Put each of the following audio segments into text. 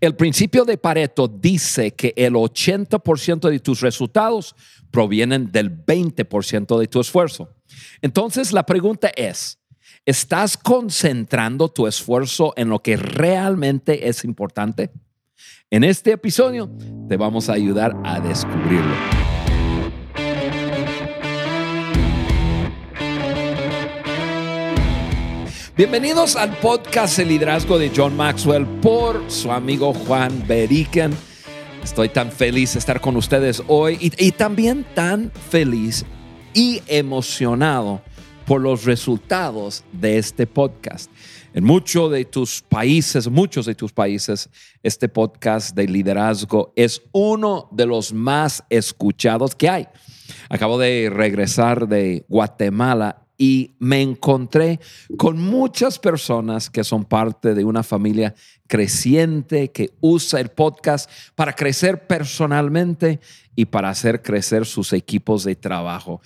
El principio de Pareto dice que el 80% de tus resultados provienen del 20% de tu esfuerzo. Entonces la pregunta es, ¿estás concentrando tu esfuerzo en lo que realmente es importante? En este episodio te vamos a ayudar a descubrirlo. Bienvenidos al podcast El liderazgo de John Maxwell por su amigo Juan Beriken. Estoy tan feliz de estar con ustedes hoy y, y, también tan feliz y emocionado por los resultados de este podcast. En muchos de tus países, muchos de tus países, este podcast de liderazgo es uno de los más escuchados que hay. Acabo de regresar de Guatemala y me encontré con muchas personas que son parte de una familia creciente que usa el podcast para crecer personalmente y para hacer crecer sus equipos de trabajo.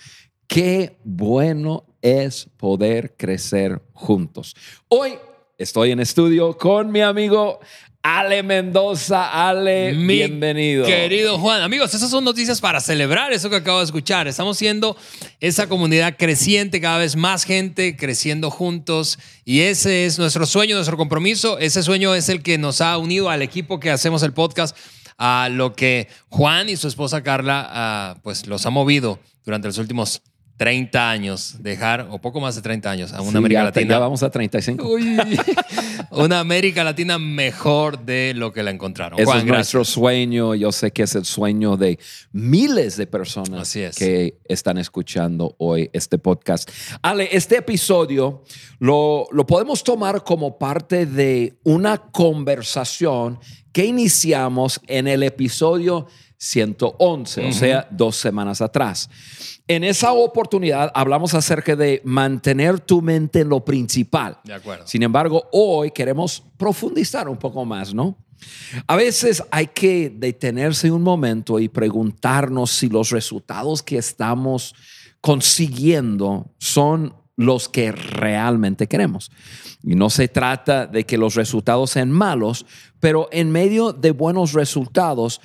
Qué bueno es poder crecer juntos. Hoy estoy en estudio con mi amigo Ale Mendoza, Ale, bienvenido. Querido Juan, amigos, esas son noticias para celebrar eso que acabo de escuchar. Estamos siendo esa comunidad creciente, cada vez más gente creciendo juntos y ese es nuestro sueño, nuestro compromiso. Ese sueño es el que nos ha unido al equipo que hacemos el podcast, a lo que Juan y su esposa Carla, ah, pues los ha movido durante los últimos 30 años, dejar, o poco más de 30 años, a una Sí, América ya, Latina. ya vamos a 35. Uy, una América Latina mejor de lo que la encontraron. Ese Juan, es gracias. nuestro sueño. Yo sé que es el sueño de miles de personas Así es. que están escuchando hoy este podcast. Ale, este episodio lo, lo podemos tomar como parte de una conversación que iniciamos en el episodio 111, o sea, dos semanas atrás. En esa oportunidad hablamos acerca de mantener tu mente en lo principal. De acuerdo. Sin embargo, hoy queremos profundizar un poco más, ¿no? A veces hay que detenerse un momento y preguntarnos si los resultados que estamos consiguiendo son los que realmente queremos. Y no se trata de que los resultados sean malos, pero en medio de buenos resultados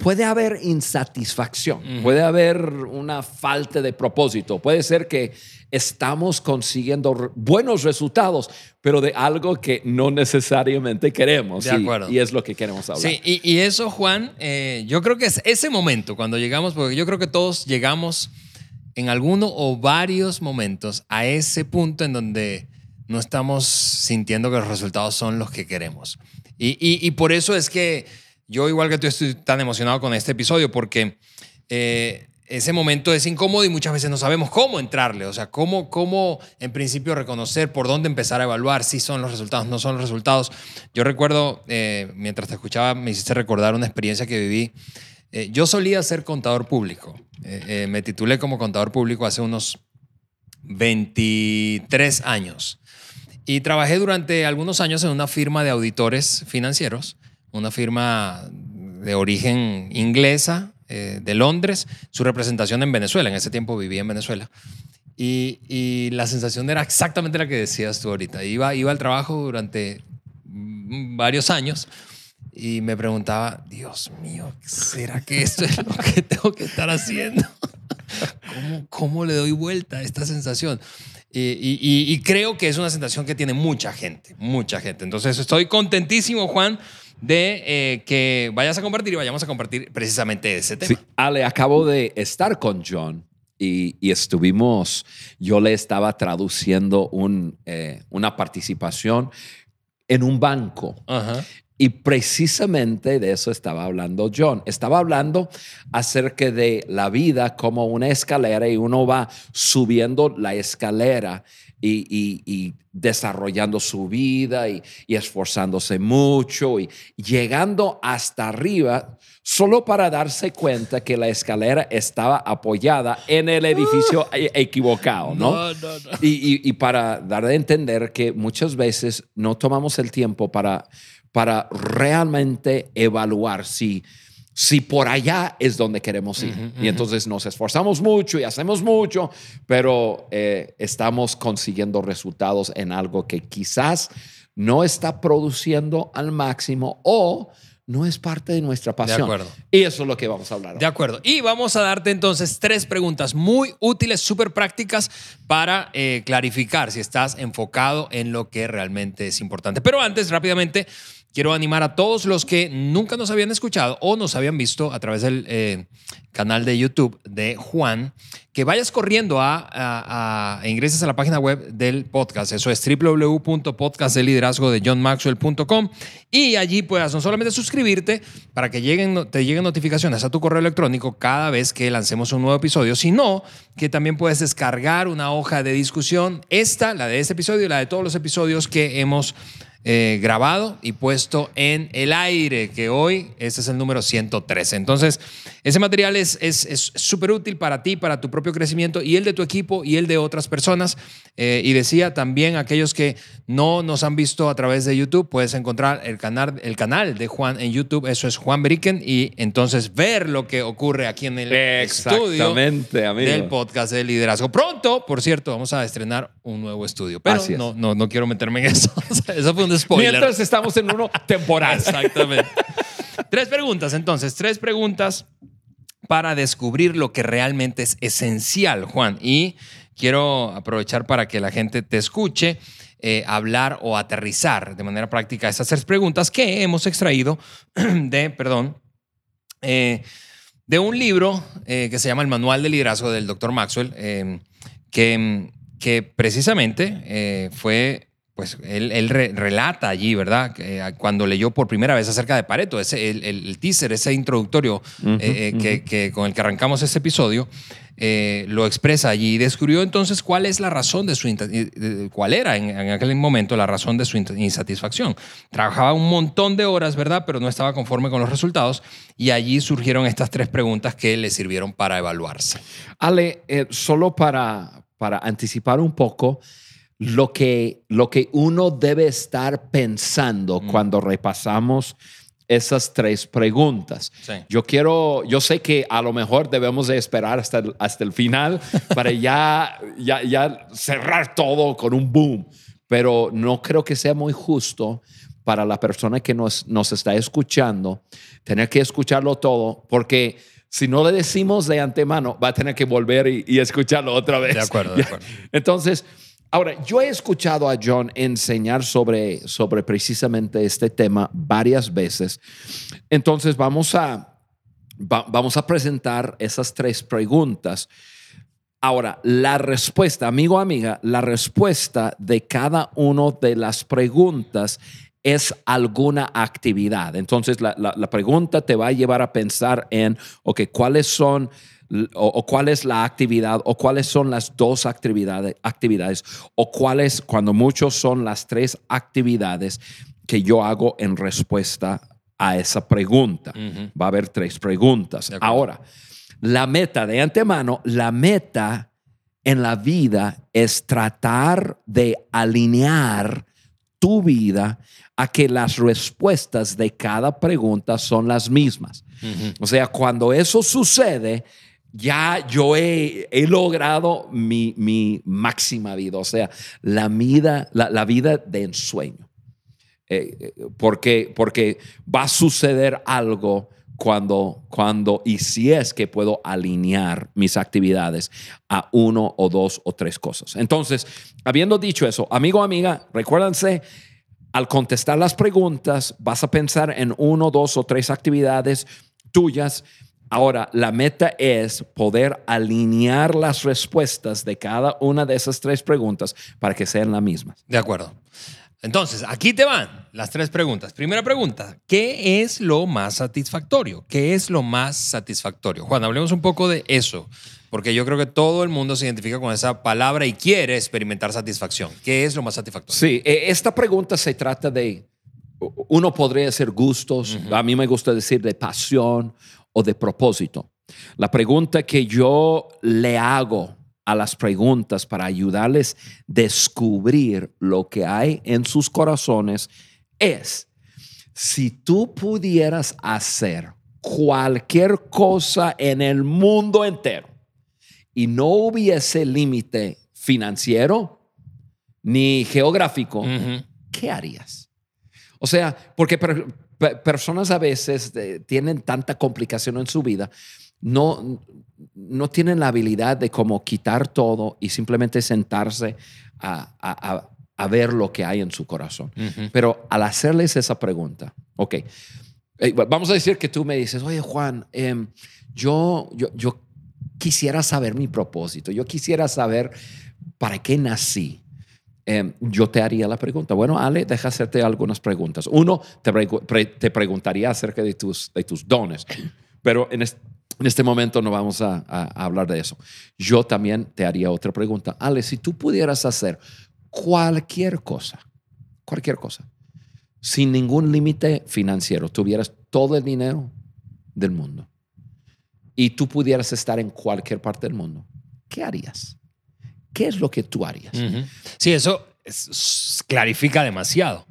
puede haber insatisfacción, puede haber una falta de propósito, puede ser que estamos consiguiendo buenos resultados, pero de algo que no necesariamente queremos. De y- acuerdo. Y, es lo que queremos hablar. Sí, y, y eso, Juan, eh, yo creo que es ese momento cuando llegamos, porque yo creo que todos llegamos en alguno o varios momentos a ese punto en donde no estamos sintiendo que los resultados son los que queremos. Y por eso es que yo, igual que tú, estoy tan emocionado con este episodio, porque eh, ese momento es incómodo y muchas veces no sabemos cómo entrarle, o sea, cómo, cómo en principio reconocer por dónde empezar a evaluar si son los resultados, no son los resultados. Yo recuerdo, eh, mientras te escuchaba, me hiciste recordar una experiencia que viví. Eh, yo solía ser contador público. Eh, eh, me titulé como contador público hace unos 23 años. Y trabajé durante algunos años en una firma de auditores financieros, una firma de origen inglesa eh, de Londres, su representación en Venezuela. En ese tiempo vivía en Venezuela. Y, la sensación era exactamente la que decías tú ahorita. Iba, iba al trabajo durante mm, varios años y me preguntaba, Dios mío, ¿será que esto es lo que tengo que estar haciendo? ¿Cómo, cómo le doy vuelta a esta sensación? Y creo que es una sensación que tiene mucha gente, mucha gente. Entonces estoy contentísimo, Juan, de eh, que vayas a compartir y vayamos a compartir precisamente ese tema. Sí, Ale, acabo de estar con John y, y estuvimos, yo le estaba traduciendo un, eh, una participación en un banco. Ajá. Y precisamente de eso estaba hablando John. Estaba hablando acerca de la vida como una escalera y uno va subiendo la escalera y, y- y desarrollando su vida y, y esforzándose mucho y llegando hasta arriba solo para darse cuenta que la escalera estaba apoyada en el edificio e- equivocado, ¿no? No, no, no. Y, y- y para dar a entender que muchas veces no tomamos el tiempo para, para realmente evaluar si, si por allá es donde queremos ir. Ujú, Y entonces nos esforzamos mucho y hacemos mucho, pero eh, estamos consiguiendo resultados en algo que quizás no está produciendo al máximo o no es parte de nuestra pasión. acuerdo. Y eso es lo que vamos a hablar. De hoy. acuerdo. Y vamos a darte entonces tres preguntas muy útiles, súper prácticas para eh, clarificar si estás enfocado en lo que realmente es importante. Pero antes, rápidamente, quiero animar a todos los que nunca nos habían escuchado o nos habían visto a través del eh, canal de YouTube de Juan, que vayas corriendo a, a, a- e ingreses a la página web del podcast. Eso es www.podcastdeliderazgo de johnmaxwell.com y allí puedas no solamente suscribirte para que lleguen, te lleguen notificaciones a tu correo electrónico cada vez que lancemos un nuevo episodio, sino que también puedes descargar una hoja de discusión, esta, la de este episodio y la de todos los episodios que hemos eh, grabado y puesto en el aire, que hoy este es el número 113. Entonces, ese material es es- es súper útil para ti, para tu propio crecimiento y el de tu equipo y el de otras personas. Eh, y decía también aquellos que no nos han visto a través de YouTube, puedes encontrar el canal, el canal de Juan en YouTube, eso es Juan Beriken, y entonces ver lo que ocurre aquí en el estudio amigo. del podcast de liderazgo. Pronto, por cierto, vamos a estrenar un nuevo estudio, pero es. no, no, no quiero meterme en eso. eso fue un spoiler. Mientras estamos en uno temporal. Exactamente. Tres preguntas, entonces, tres preguntas para descubrir lo que realmente es esencial, Juan. Y quiero aprovechar para que la gente te escuche eh, hablar o aterrizar de manera práctica estas tres preguntas que hemos extraído de, perdón, eh, de un libro eh, que se llama El Manual de Liderazgo del Dr. Maxwell, que, que precisamente fue, pues él, él re- relata allí, ¿verdad? Eh, cuando leyó por primera vez acerca de Pareto, ese, el, el- teaser, ese introductorio eh, eh, que, que con el que arrancamos este episodio, eh, lo expresa allí y descubrió entonces cuál es la razón de su cuál era en, en aquel momento la razón de su insatisfacción. Trabajaba un montón de horas, ¿verdad? Pero no estaba conforme con los resultados y allí surgieron estas tres preguntas que le sirvieron para evaluarse. Ale, solo para, para anticipar un poco lo que, lo que uno debe estar pensando cuando repasamos esas tres preguntas. Sí. Yo quiero, yo sé que a lo mejor debemos de esperar hasta el, hasta el final para ya, ya, ya cerrar todo con un boom, pero no creo que sea muy justo para la persona que nos, nos está escuchando tener que escucharlo todo, porque si no le decimos de antemano, va a tener que volver y, y escucharlo otra vez. De acuerdo, de acuerdo. Entonces, ahora, yo he escuchado a John enseñar sobre, sobre precisamente este tema varias veces. Entonces, vamos a, va- vamos a presentar esas tres preguntas. Ahora, la respuesta, amigo, amiga, la respuesta de cada una de las preguntas es alguna actividad. Entonces, la, la- la pregunta te va a llevar a pensar en, ok, ¿cuáles son o, o cuál es la actividad o cuáles son las dos actividades, actividades o cuáles, cuando muchos son las tres actividades que yo hago en respuesta a esa pregunta. Va a haber tres preguntas. Ahora, la meta de antemano, la meta en la vida es tratar de alinear tu vida a que las respuestas de cada pregunta son las mismas. O sea, cuando eso sucede, ya yo he, he logrado mi, mi máxima vida, o sea, la vida, la, vida de ensueño. Eh, eh, porque, porque va a suceder algo cuando, cuando y si es que puedo alinear mis actividades a uno o dos o tres cosas. Entonces, habiendo dicho eso, amigo, amiga, recuérdense, al contestar las preguntas, vas a pensar en uno, dos o tres actividades tuyas. Ahora, la meta es poder alinear las respuestas de cada una de esas tres preguntas para que sean las mismas. De acuerdo. Entonces, aquí te van las tres preguntas. Primera pregunta, ¿qué es lo más satisfactorio? ¿Qué es lo más satisfactorio? Juan, hablemos un poco de eso, porque yo creo que todo el mundo se identifica con esa palabra y quiere experimentar satisfacción. ¿Qué es lo más satisfactorio? Sí, eh, esta pregunta se trata de, uno podría decir gustos, a mí me gusta decir de pasión o de propósito. La pregunta que yo le hago a las preguntas para ayudarles a descubrir lo que hay en sus corazones es, si tú pudieras hacer cualquier cosa en el mundo entero y no hubiese límite financiero ni geográfico. ¿qué harías? O sea, porque per- per- personas a veces eh, tienen tanta complicación en su vida, no, no tienen la habilidad de como quitar todo y simplemente sentarse a, a- a- a ver lo que hay en su corazón. Pero al hacerles esa pregunta, ok, eh, vamos a decir que tú me dices, oye Juan, em, yo, yo, yo quisiera saber mi propósito, yo quisiera saber para qué nací. Em, yo te haría la pregunta. Bueno, Ale, deja hacerte algunas preguntas. Uno, te, pregu- pre- te preguntaría acerca de tus, dones, pero en, es- en este momento no vamos a hablar de eso. Yo también te haría otra pregunta. Ale, si tú pudieras hacer cualquier cosa, cualquier cosa, sin ningún límite financiero, tuvieras todo el dinero del mundo y tú pudieras estar en cualquier parte del mundo, ¿qué harías? ¿Qué es lo que tú harías? Ujú. Sí, eso es- clarifica demasiado.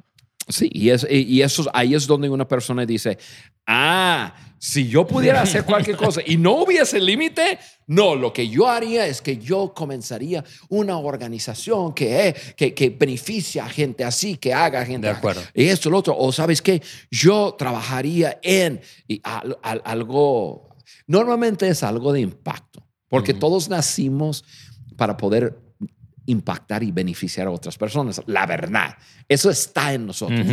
Sí, y, es, y eso, ahí es donde una persona dice, ah, si yo pudiera hacer cualquier cosa y no hubiese límite, no, lo que yo haría es que yo comenzaría una organización que, eh, que, que beneficia a gente así, que haga gente. De acuerdo. Y esto, lo otro. O sabes qué, yo trabajaría en y al- al- algo, normalmente es algo de impacto, porque Ujú. todos nacimos para poder impactar y beneficiar a otras personas. La verdad, eso está en nosotros.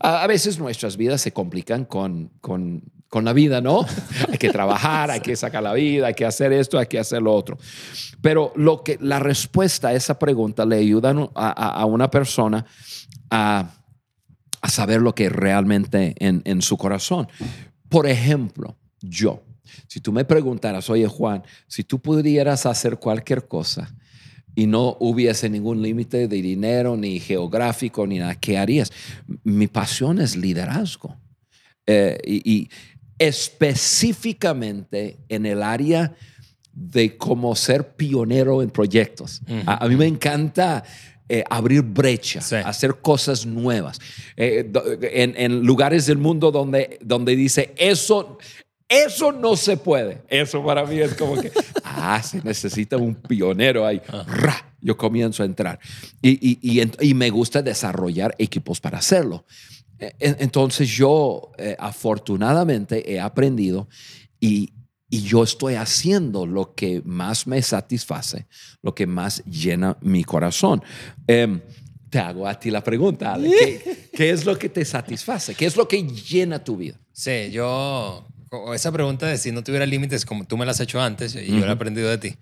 A, a veces nuestras vidas se complican con, con, con la vida, ¿no? hay que trabajar, hay que sacar la vida, hay que hacer esto, hay que hacer lo otro. Pero lo que, la respuesta a esa pregunta le ayuda a, a- a una persona a, a saber lo que realmente en, en su corazón. Por ejemplo, yo, si tú me preguntaras, oye Juan, si tú pudieras hacer cualquier cosa y no hubiese ningún límite de dinero, ni geográfico, ni nada, ¿qué harías? Mi pasión es liderazgo. Eh, y, y específicamente en el área de cómo ser pionero en proyectos. A, a mí me encanta eh, abrir brechas, Sí. hacer cosas nuevas. Eh, en, en lugares del mundo donde, donde dice, eso, eso no se puede. Eso para mí es como que, ah, se necesita un pionero ahí. Ra, Yo comienzo a entrar. Y, y- y me gusta desarrollar equipos para hacerlo. En- Entonces yo eh, afortunadamente he aprendido y, y yo estoy haciendo lo que más me satisface, lo que más llena mi corazón. Em, te hago a ti la pregunta, Ale. ¿Qué, qué es lo que te satisface? ¿Qué es lo que llena tu vida? Sí, yo. O Esa pregunta de si no tuviera límites, como tú me la has hecho antes y yo la he aprendido de ti,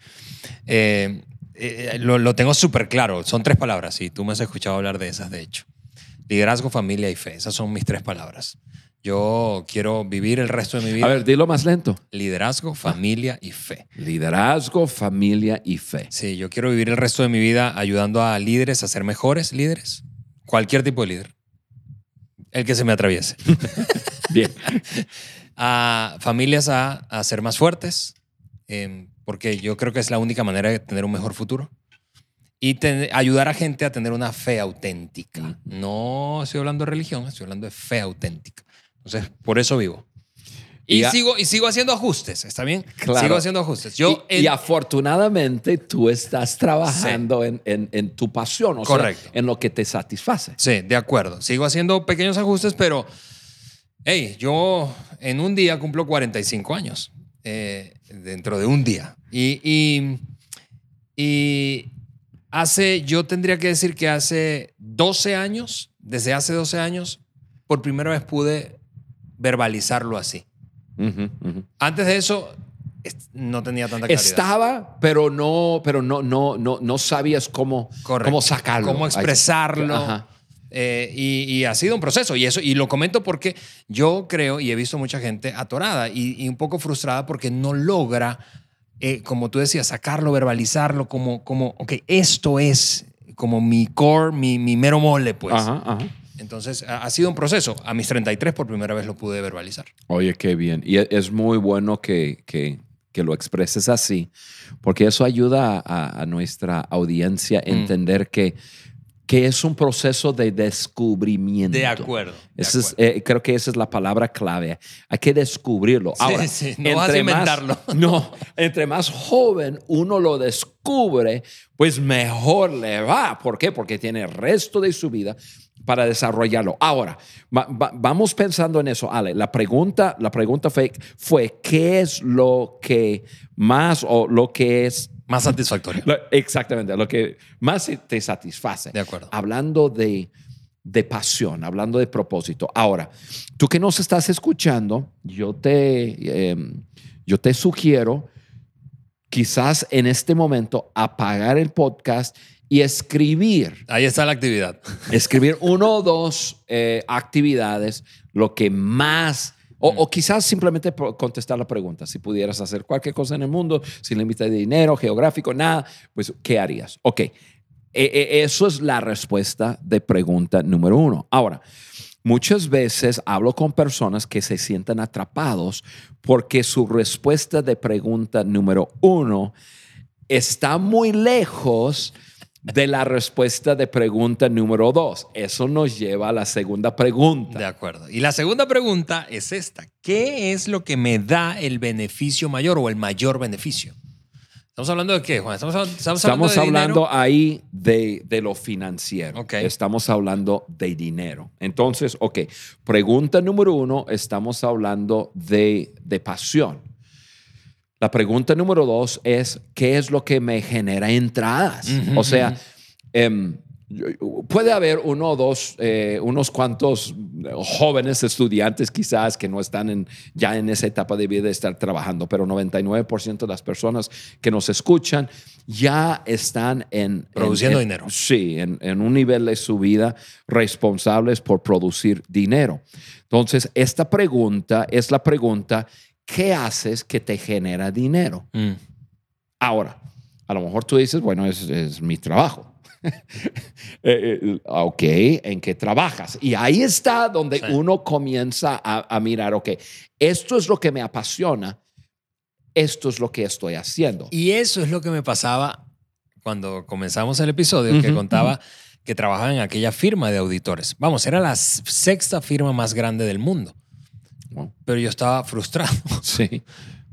eh, eh, lo, lo tengo súper claro. Son tres palabras y tú me has escuchado hablar de esas, de hecho. Liderazgo, familia y fe. Esas son mis tres palabras. Yo quiero vivir el resto de mi vida. A ver, dilo más lento. Liderazgo, familia y fe. Liderazgo, familia y fe. Sí, yo quiero vivir el resto de mi vida ayudando a líderes a ser mejores líderes. Cualquier tipo de líder. El que se me atraviese. Bien. a familias a, a ser más fuertes, em, porque yo creo que es la única manera de tener un mejor futuro. Y ten- ayudar a gente a tener una fe auténtica. No estoy hablando de religión, estoy hablando de fe auténtica. Entonces, por eso vivo. Y, Y a- sigo, y sigo haciendo ajustes, ¿está bien? Claro. Sigo haciendo ajustes. Yo, y, en- y afortunadamente tú estás trabajando en, en- en tu pasión, o sea, Correcto. en lo que te satisface. Sí, de acuerdo. Sigo haciendo pequeños ajustes, pero, hey, yo en un día cumplo 45 años. eh, dentro de un día. Y, y, y hace, yo tendría que decir que hace 12 años, desde hace 12 años, por primera vez pude verbalizarlo así. Antes de eso, no tenía tanta claridad. Estaba, pero no, pero no, no, no, no sabías cómo, Correcto. cómo sacarlo. Cómo expresarlo. Ajá. Eh, y, y ha sido un proceso. Y eso, y lo comento porque yo creo y he visto mucha gente atorada y, y un poco frustrada porque no logra, eh, como tú decías, sacarlo, verbalizarlo, como, como, ok, esto es como mi core, mi, mi mero mole, pues. Ajá, ajá. Entonces, ha, sido un proceso. A mis 33 por primera vez lo pude verbalizar. Oye, qué bien. Y e- es muy bueno que, que, que lo expreses así, porque eso ayuda a, a nuestra audiencia a Mm. entender que, que es un proceso de descubrimiento. de es, eh, creo que esa es la palabra clave. Hay que descubrirlo. Sí, Ahora, sí, no vas a más- inventarlo. no, entre más joven uno lo descubre, pues mejor le va. ¿Por qué? Porque tiene el resto de su vida para desarrollarlo. Ahora, va- va- vamos pensando en eso, Ale. La pregunta, la pregunta fue, fue, ¿qué es lo que más o lo que es Más satisfactorio. Exactamente, lo que más te satisface. De acuerdo. Hablando de, de pasión, hablando de propósito. Ahora, tú que nos estás escuchando, yo te, eh, yo te sugiero quizás en este momento apagar el podcast y escribir, Ahí está la actividad. escribir uno o dos eh, actividades, lo que más... O, o quizás simplemente contestar la pregunta. Si pudieras hacer cualquier cosa en el mundo, sin límite de dinero, geográfico, nada, pues ¿qué harías? Ok, E- e- eso es la respuesta de pregunta número uno. Ahora, muchas veces hablo con personas que se sienten atrapados porque su respuesta de pregunta número uno está muy lejos de la respuesta de pregunta número dos. Eso nos lleva a la segunda pregunta. De acuerdo. Y la segunda pregunta es esta. ¿Qué es lo que me da el beneficio mayor o el mayor beneficio? ¿Estamos hablando de qué, Juan? ¿Estamos, estamos hablando Estamos de hablando dinero? ahí de, de lo financiero. Ok. Estamos hablando de dinero. Entonces, ok, pregunta número uno, estamos hablando de, de pasión. La pregunta número dos es, ¿qué es lo que me genera entradas? O sea, em, puede haber uno o dos, eh, unos cuantos jóvenes estudiantes quizás que no están en, ya en esa etapa de vida de estar trabajando, pero 99% de las personas que nos escuchan ya están en... en- Produciendo en- dinero. Sí, en, en un nivel de su vida responsables por producir dinero. Entonces, esta pregunta es la pregunta, ¿qué haces que te genera dinero? Mm. Ahora, a lo mejor tú dices, bueno, es, es mi trabajo. Eh, eh, ok, ¿en qué trabajas? Y ahí está donde Sí. uno comienza a, a mirar, ok, esto es lo que me apasiona, esto es lo que estoy haciendo. Y eso es lo que me pasaba cuando comenzamos el episodio, que contaba que trabajaba en aquella firma de auditores. Vamos, era la sexta firma más grande del mundo. Pero yo estaba frustrado Sí,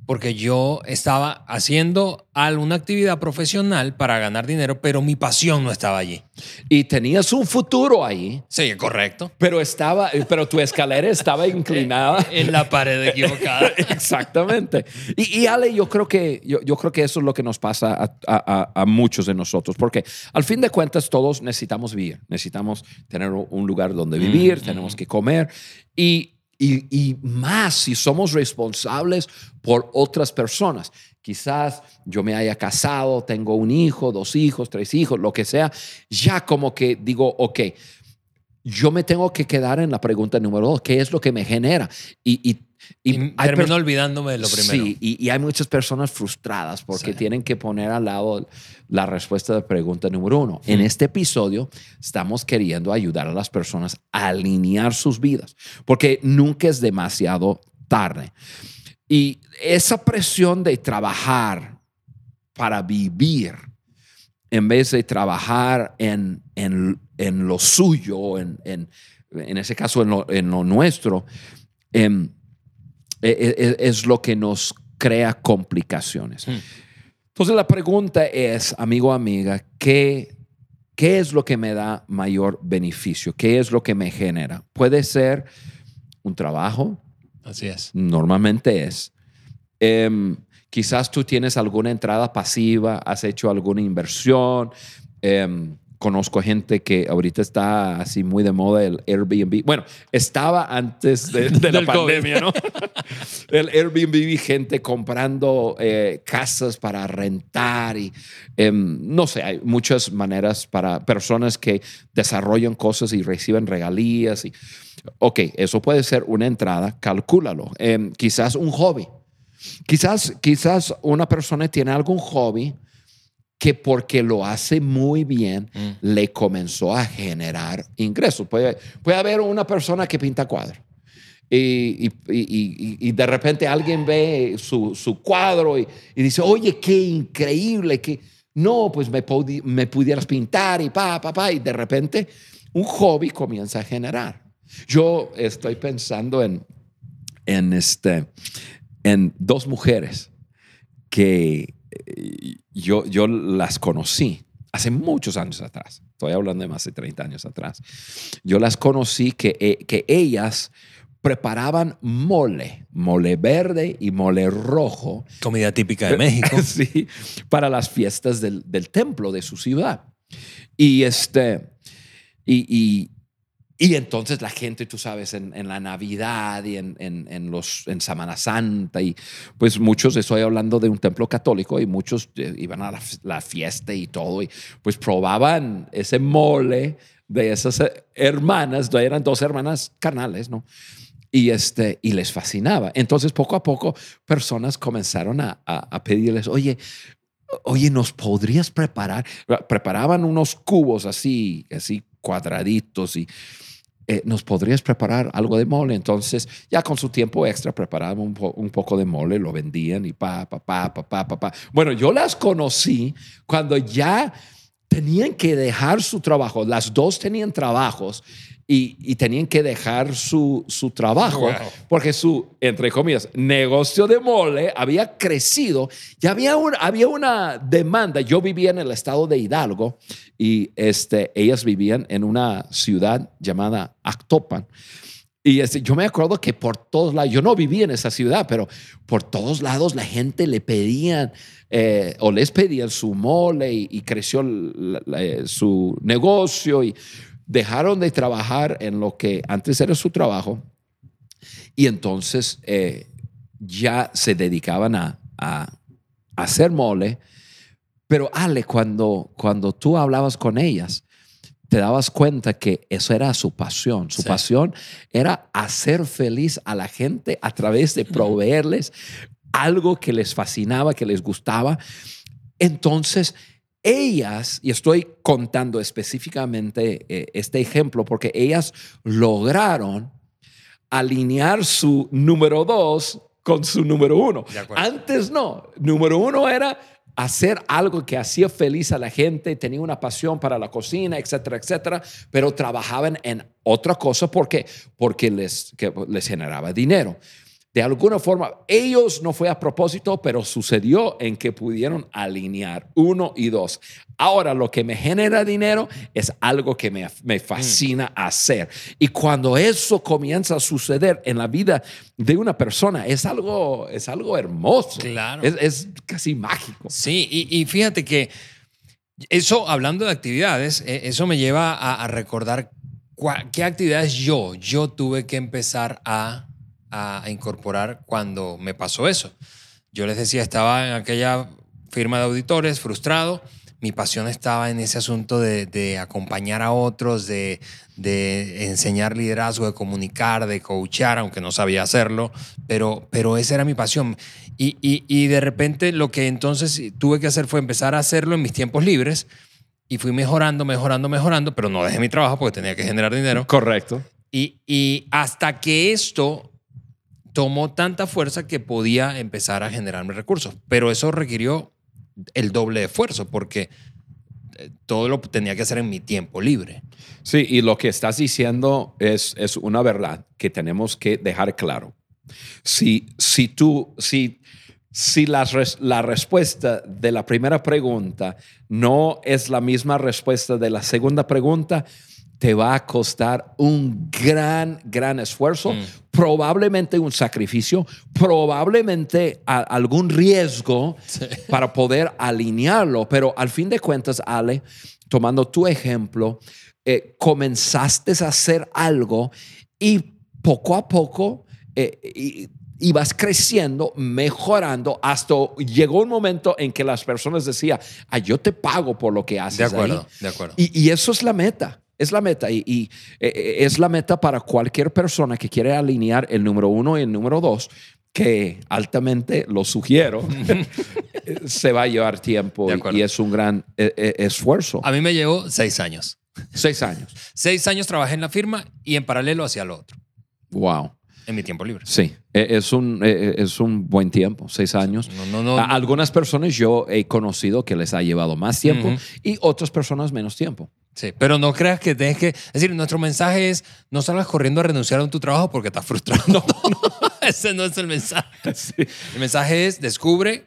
porque yo estaba haciendo alguna actividad profesional para ganar dinero, pero mi pasión no estaba allí. y tenías un futuro ahí, Sí, correcto. pero estaba, pero tu escalera estaba inclinada. En la pared equivocada. Exactamente. Y, y Ale, yo creo que yo, yo creo que eso es lo que nos pasa a, a- a- a muchos de nosotros, porque al fin de cuentas todos necesitamos vivir, necesitamos tener un lugar donde vivir, Mm, tenemos que comer y, y, y más si somos responsables por otras personas. Quizás yo me haya casado, tengo un hijo, dos hijos, tres hijos, lo que sea, ya como que digo, ok, yo me tengo que quedar en la pregunta número dos, ¿qué es lo que me genera? Y, y Y per- olvidándome de lo primero. Sí, y, y hay muchas personas frustradas porque Sí. tienen que poner al lado la respuesta de pregunta número uno. En este episodio estamos queriendo ayudar a las personas a alinear sus vidas, porque nunca es demasiado tarde. Y esa presión de trabajar para vivir en vez de trabajar en, en, en lo suyo, en, en, en ese caso en lo, en lo nuestro, em, e- e- es lo que nos crea complicaciones. Hmm. Entonces la pregunta es, amigo, amiga, ¿qué, ¿qué es lo que me da mayor beneficio? ¿Qué es lo que me genera? Puede ser un trabajo, Así es. normalmente es. Em, quizás tú tienes alguna entrada pasiva, has hecho alguna inversión. Em, conozco gente que ahorita está así muy de moda el Airbnb. Bueno, estaba antes de, de la pandemia, ¿no? el Airbnb y gente comprando eh, casas para rentar y em, no sé, hay muchas maneras para personas que desarrollan cosas y reciben regalías. Y, ok, eso puede ser una entrada, calcúlalo. Em, quizás un hobby. Quizás, quizás una persona tiene algún hobby que porque lo hace muy bien Mm. le comenzó a generar ingresos. Puede, puede haber una persona que pinta cuadros y, y- y- y- de repente alguien ve su, su cuadro y, dice, oye, qué increíble, que no, pues me, pudi- me pudieras pintar y pa, pa, pa, y de repente un hobby comienza a generar. Yo estoy pensando en, en, este, en dos mujeres que yo, yo las conocí hace muchos años atrás. estoy hablando de más de 30 años atrás, yo las conocí que, eh, que ellas preparaban mole, mole verde y mole rojo. Comida típica de México. sí, para las fiestas del, del templo de su ciudad. Y este, y, y, y entonces la gente, tú sabes, en, en la Navidad y en, en, en, los, en Semana Santa, y pues muchos, estoy hablando de un templo católico, y muchos eh, iban a la, la fiesta y todo, y pues probaban ese mole de esas eh, hermanas, eran dos hermanas carnales, ¿no? Y, este, y les fascinaba. Entonces, poco a poco, personas comenzaron a, a, a pedirles, oye, oye, ¿nos podrías preparar? Preparaban unos cubos así, así cuadraditos y eh, ¿nos podrías preparar algo de mole? Entonces, ya con su tiempo extra preparaban un, un, poco de mole, lo vendían y pa, pa, pa, pa, pa, pa. Bueno, yo las conocí cuando ya tenían que dejar su trabajo. Las dos tenían trabajos y, y, tenían que dejar su, su trabajo wow. porque su, entre comillas, negocio de mole había crecido y había, un, había una demanda. Yo vivía en el estado de Hidalgo y este, ellas vivían en una ciudad llamada Actopan. Y este, yo me acuerdo que por todos lados, yo no vivía en esa ciudad, pero por todos lados la gente le pedían eh, o les pedían su mole y, y creció la, la, su negocio y dejaron de trabajar en lo que antes era su trabajo y entonces eh, ya se dedicaban a, a, a, hacer mole. Pero Ale, cuando, cuando tú hablabas con ellas, te dabas cuenta que eso era su pasión. Su sí. pasión era hacer feliz a la gente a través de proveerles algo que les fascinaba, que les gustaba. Entonces, ellas, y estoy contando específicamente eh, este ejemplo porque ellas lograron alinear su número dos con su número uno. Antes no, número uno era hacer algo que hacía feliz a la gente, tenía una pasión para la cocina, etcétera, etcétera, pero trabajaban en otra cosa porque, porque les, que les generaba dinero de alguna forma, ellos no fue a propósito, pero sucedió en que pudieron alinear uno y dos. Ahora, lo que me genera dinero es algo que me, me fascina mm. hacer. Y cuando eso comienza a suceder en la vida de una persona, es algo, es algo hermoso. Claro. Es, es casi mágico. Sí, y, y, fíjate que eso, hablando de actividades, e, eso me lleva a, a recordar qué actividades yo, yo tuve que empezar a a, incorporar cuando me pasó eso. Yo les decía, estaba en aquella firma de auditores frustrado. Mi pasión estaba en ese asunto de, de acompañar a otros, de, de, enseñar liderazgo, de comunicar, de coachar, aunque no sabía hacerlo, pero, pero esa era mi pasión. Y, y, y de repente lo que entonces tuve que hacer fue empezar a hacerlo en mis tiempos libres y fui mejorando, mejorando, mejorando, pero no dejé mi trabajo porque tenía que generar dinero. Correcto. Y, y hasta que esto tomó tanta fuerza que podía empezar a generarme recursos. Pero eso requirió el doble de esfuerzo porque eh, todo lo tenía que hacer en mi tiempo libre. Sí, y lo que estás diciendo es, es una verdad que tenemos que dejar claro. Si, si tú, si, si la, la respuesta de la primera pregunta no es la misma respuesta de la segunda pregunta, te va a costar un gran, gran esfuerzo, mm. probablemente un sacrificio, probablemente a, algún riesgo sí. para poder alinearlo. Pero al fin de cuentas, Ale, tomando tu ejemplo, eh, comenzaste a hacer algo y poco a poco eh, y, ibas creciendo, mejorando, hasta llegó un momento en que las personas decían, ah, yo te pago por lo que haces. De acuerdo, ahí. de acuerdo. Y, y eso es la meta. Es la meta y, y, eh, es la meta para cualquier persona que quiere alinear el número uno y el número dos, que altamente lo sugiero, se va a llevar tiempo y es un gran eh, eh, esfuerzo. A mí me llevó seis años. Seis años. seis años trabajé en la firma y en paralelo hacía lo otro. Wow. En mi tiempo libre. Sí, es un, es un buen tiempo, seis años. No, no, no, a algunas personas yo he conocido que les ha llevado más tiempo uh -huh. y otras personas menos tiempo. Sí, pero no creas que tienes que. Es decir, nuestro mensaje es: no salgas corriendo a renunciar a tu trabajo porque estás frustrado. No, no, ese no es el mensaje. Sí. El mensaje es: descubre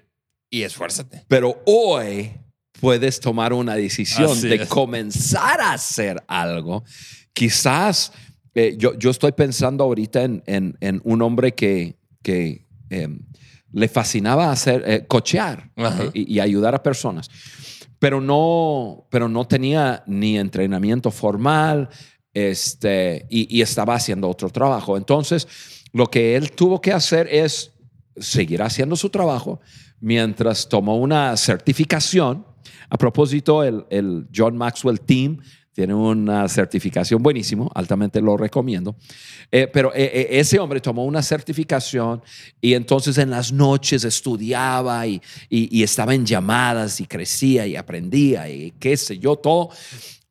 y esfuérzate. Pero hoy puedes tomar una decisión Así de es. comenzar a hacer algo. Quizás eh, yo, yo estoy pensando ahorita en, en- en un hombre que, que em, le fascinaba hacer, eh, cochear eh, y, y ayudar a personas, pero no, pero no tenía ni entrenamiento formal este, y, estaba haciendo otro trabajo. Entonces, lo que él tuvo que hacer es seguir haciendo su trabajo mientras tomó una certificación. A propósito, el, el John Maxwell Team tiene una certificación buenísimo, altamente lo recomiendo. Eh, pero eh, eh, ese hombre tomó una certificación y entonces en las noches estudiaba y, y- y estaba en llamadas y crecía y aprendía y qué sé yo, todo,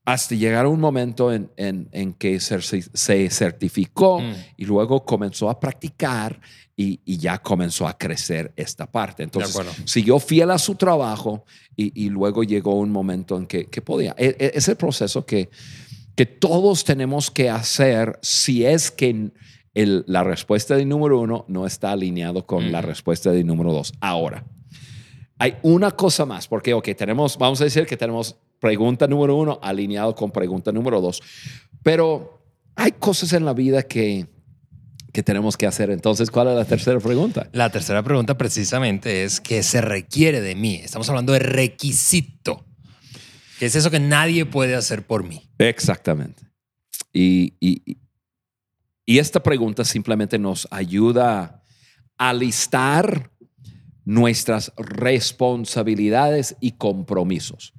hasta llegar a un momento en, en- en que se, se certificó Mm. y luego comenzó a practicar y, y ya comenzó a crecer esta parte. Entonces, siguió fiel a su trabajo y, y luego llegó un momento en que, que podía. E- e- Es el proceso que, que todos tenemos que hacer si es que el- la respuesta de número uno no está alineado con la Ujú. respuesta de número dos. Ahora, hay una cosa más, porque, ok, tenemos, vamos a decir que tenemos pregunta número uno alineado con pregunta número dos, pero hay cosas en la vida que, que tenemos que hacer. Entonces, ¿cuál es la tercera pregunta? La tercera pregunta precisamente es ¿qué se requiere de mí? Estamos hablando de requisito. ¿Qué es eso que nadie puede hacer por mí? Exactamente. Y, y- y esta pregunta simplemente nos ayuda a listar nuestras responsabilidades y compromisos.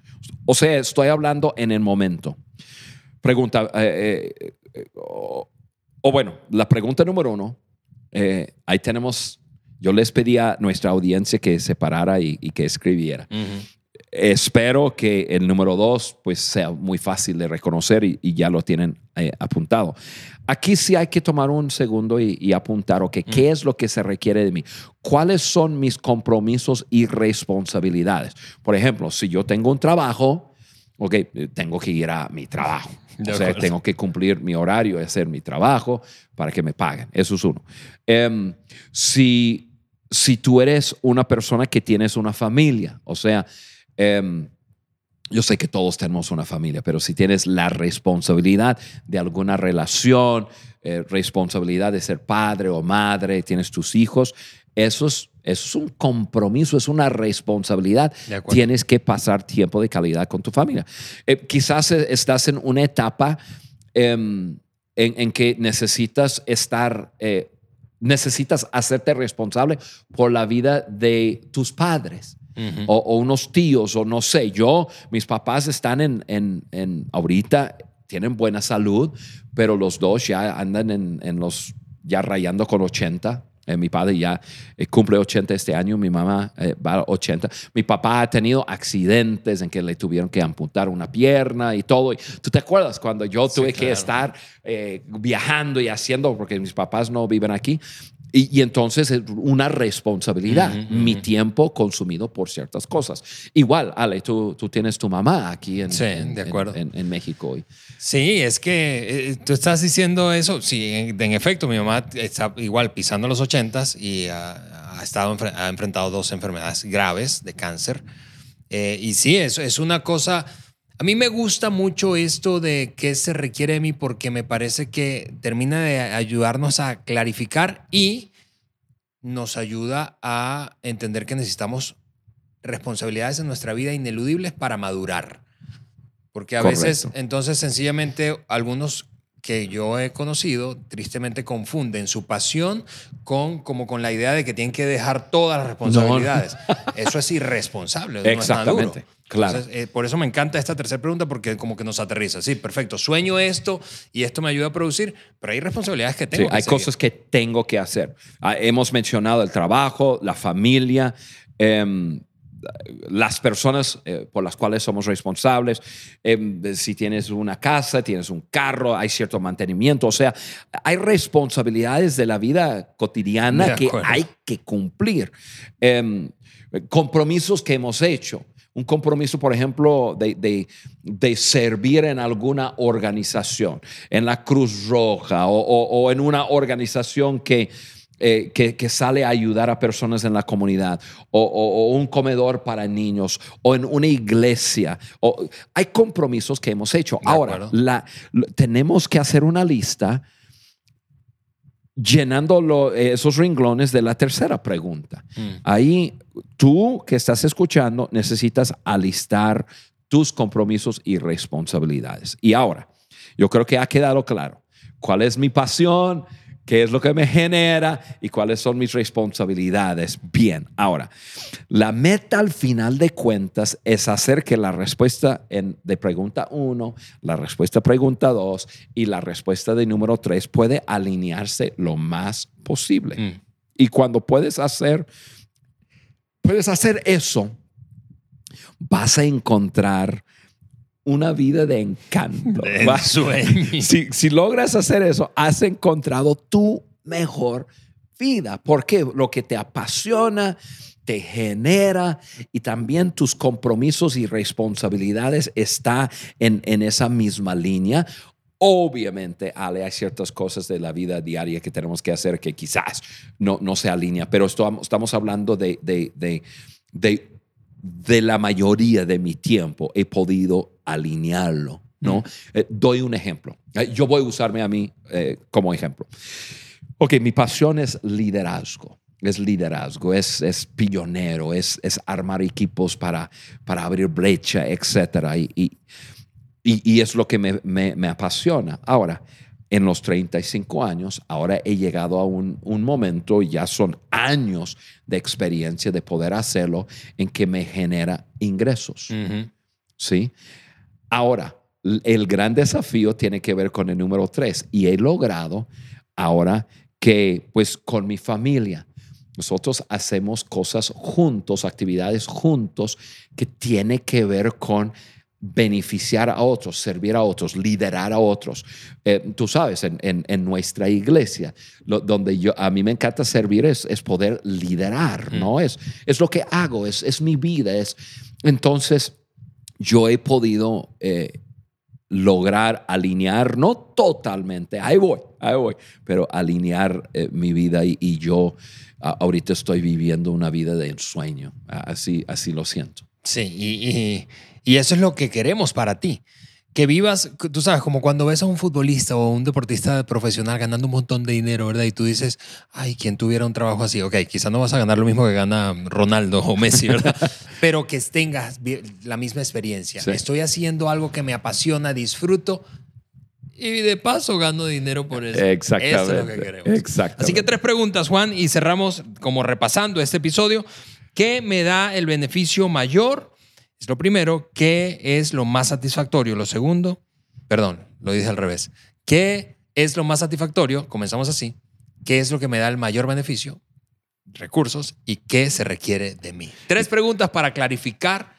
O sea, estoy hablando en el momento. Pregunta, eh, eh, eh, o, o bueno, la pregunta número uno, eh, ahí tenemos, yo les pedí a nuestra audiencia que se parara y- y que escribiera espero que el número dos pues sea muy fácil de reconocer y, y ya lo tienen apuntado. Aquí sí hay que tomar un segundo y, y apuntar, ok, ¿qué es lo que se requiere de mí? ¿Cuáles son mis compromisos y responsabilidades? Por ejemplo, si yo tengo un trabajo, ok, eh, tengo que ir a mi trabajo. De o sea, acuerdo. tengo que cumplir mi horario hacer mi trabajo para que me paguen. Eso es uno. Em, si, si tú eres una persona que tienes una familia, o sea, em, yo sé que todos tenemos una familia, pero si tienes la responsabilidad de alguna relación, eh, responsabilidad de ser padre o madre, tienes tus hijos, eso es, eso es un compromiso, es una responsabilidad. Tienes que pasar tiempo de calidad con tu familia. Eh, quizás eh, estás en una etapa em, en, en que necesitas estar, eh, necesitas hacerte responsable por la vida de tus padres O, o unos tíos, o no sé. Yo, mis papás están en, en, en ahorita, tienen buena salud, pero los dos ya andan en, en los, ya rayando con 80. Eh, mi padre ya eh, cumple 80 este año, mi mamá eh, va a 80. Mi papá ha tenido accidentes en que le tuvieron que amputar una pierna y todo. Y ¿Tú te acuerdas cuando yo Sí, tuve que estar eh, viajando y haciendo, porque mis papás no viven aquí? Y, y entonces es una responsabilidad, mi tiempo consumido por ciertas cosas. Igual, Ale, tú, tú tienes tu mamá aquí en, Sí, en- de en- acuerdo. en, en México hoy. Sí, es que eh, tú estás diciendo eso. Sí, en, en efecto, mi mamá está igual pisando los ochentas y ha, ha estado ha enfrentado dos enfermedades graves de cáncer. Eh, y sí, eso es una cosa. A mí me gusta mucho esto de qué se requiere de mí porque me parece que termina de ayudarnos a clarificar y nos ayuda a entender que necesitamos responsabilidades en nuestra vida ineludibles para madurar. Porque a veces, entonces, sencillamente, algunos que yo he conocido, tristemente confunden su pasión con, como con la idea de que tienen que dejar todas las responsabilidades. Eso es irresponsable. no es maduro. Claro. Entonces, eh, por eso me encanta esta tercera pregunta, porque como que nos aterriza. Sí, perfecto. Sueño esto y esto me ayuda a producir, pero hay responsabilidades que tengo Sí, que hay seguir. cosas que tengo que hacer. Ah, hemos mencionado el trabajo, la familia, em, las personas eh, por las cuales somos responsables. Em, si tienes una casa, tienes un carro, hay cierto mantenimiento. O sea, hay responsabilidades de la vida cotidiana que hay que cumplir. Em, compromisos que hemos hecho. Un compromiso, por ejemplo, de, de- de servir en alguna organización, en la Cruz Roja o, o- o en una organización que, eh, que, que sale a ayudar a personas en la comunidad, o, o- un comedor para niños, o en una iglesia. O, hay compromisos que hemos hecho. Ahora, la- tenemos que hacer una lista llenando lo- eh, esos renglones de la tercera pregunta. Mm. Ahí tú que estás escuchando necesitas alistar tus compromisos y responsabilidades. Y ahora, yo creo que ha quedado claro cuál es mi pasión, qué es lo que me genera y cuáles son mis responsabilidades. Bien, ahora, la meta al final de cuentas es hacer que la respuesta en- de pregunta 1, la respuesta pregunta 2 y la respuesta de número 3 puede alinearse lo más posible. Mm. Y cuando puedes hacer, puedes hacer eso, vas a encontrar una vida de encanto. De si, si logras hacer eso, has encontrado tu mejor vida. Porque lo que te apasiona, te genera y también tus compromisos y responsabilidades está en, en esa misma línea. Obviamente, Ale, hay ciertas cosas de la vida diaria que tenemos que hacer que quizás no, no se alinea, pero esto- estamos hablando de, de, de, de, de la mayoría de mi tiempo he podido alinearlo, ¿no? Eh, doy un ejemplo. Eh, yo voy a usarme a mí eh, como ejemplo. Ok, mi pasión es liderazgo. Es liderazgo, es, es pionero, es, es armar equipos para, para abrir brecha, etcétera. Y, y, y- es lo que me, me- me apasiona. Ahora, en los 35 años, ahora he llegado a un, un momento, ya son años de experiencia de poder hacerlo, en que me genera ingresos. ¿sí? Ahora, el gran desafío tiene que ver con el número tres y he logrado ahora que, pues, con mi familia, nosotros hacemos cosas juntos, actividades juntos que tiene que ver con beneficiar a otros, servir a otros, liderar a otros. Eh, tú sabes, en, en- en nuestra iglesia, lo- donde yo, a mí me encanta servir es, es poder liderar, ¿no? Es, es lo que hago, es, es mi vida. Es, entonces, yo he podido eh, lograr alinear, no totalmente, ahí voy, ahí voy, pero alinear eh, mi vida y, yo ahorita estoy viviendo una vida de ensueño, así, así lo siento. Sí, y eso es lo que queremos para ti. Que vivas, tú sabes, como cuando ves a un futbolista o un deportista profesional ganando un montón de dinero, ¿verdad? Y tú dices, ay, quien tuviera un trabajo así, ok, quizás no vas a ganar lo mismo que gana Ronaldo o Messi, ¿verdad? Pero que tengas la misma experiencia. Sí. Estoy haciendo algo que me apasiona, disfruto y de paso gano dinero por eso. Exactamente. Eso es lo que queremos. Exactamente. Así que tres preguntas, Juan, y cerramos como repasando este episodio. ¿Qué me da el beneficio mayor? Lo primero. ¿Qué es lo más satisfactorio? Lo segundo, perdón, lo dije al revés. ¿Qué es lo más satisfactorio? Comenzamos así. ¿Qué es lo que me da el mayor beneficio? Recursos. ¿Y qué se requiere de mí? Tres preguntas para clarificar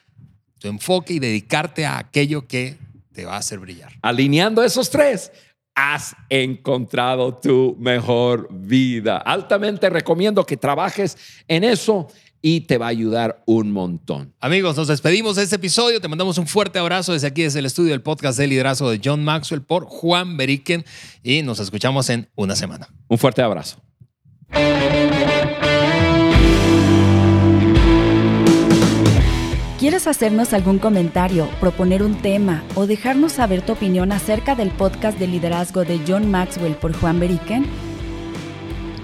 tu enfoque y dedicarte a aquello que te va a hacer brillar. alineando esos tres, has encontrado tu mejor vida. Altamente recomiendo que trabajes en eso y te va a ayudar un montón. Amigos, nos despedimos de este episodio. Te mandamos un fuerte abrazo desde aquí, desde el estudio del podcast de liderazgo de John Maxwell por Juan Beriken y nos escuchamos en una semana. Un fuerte abrazo. ¿Quieres hacernos algún comentario, proponer un tema o dejarnos saber tu opinión acerca del podcast de liderazgo de John Maxwell por Juan Beriken?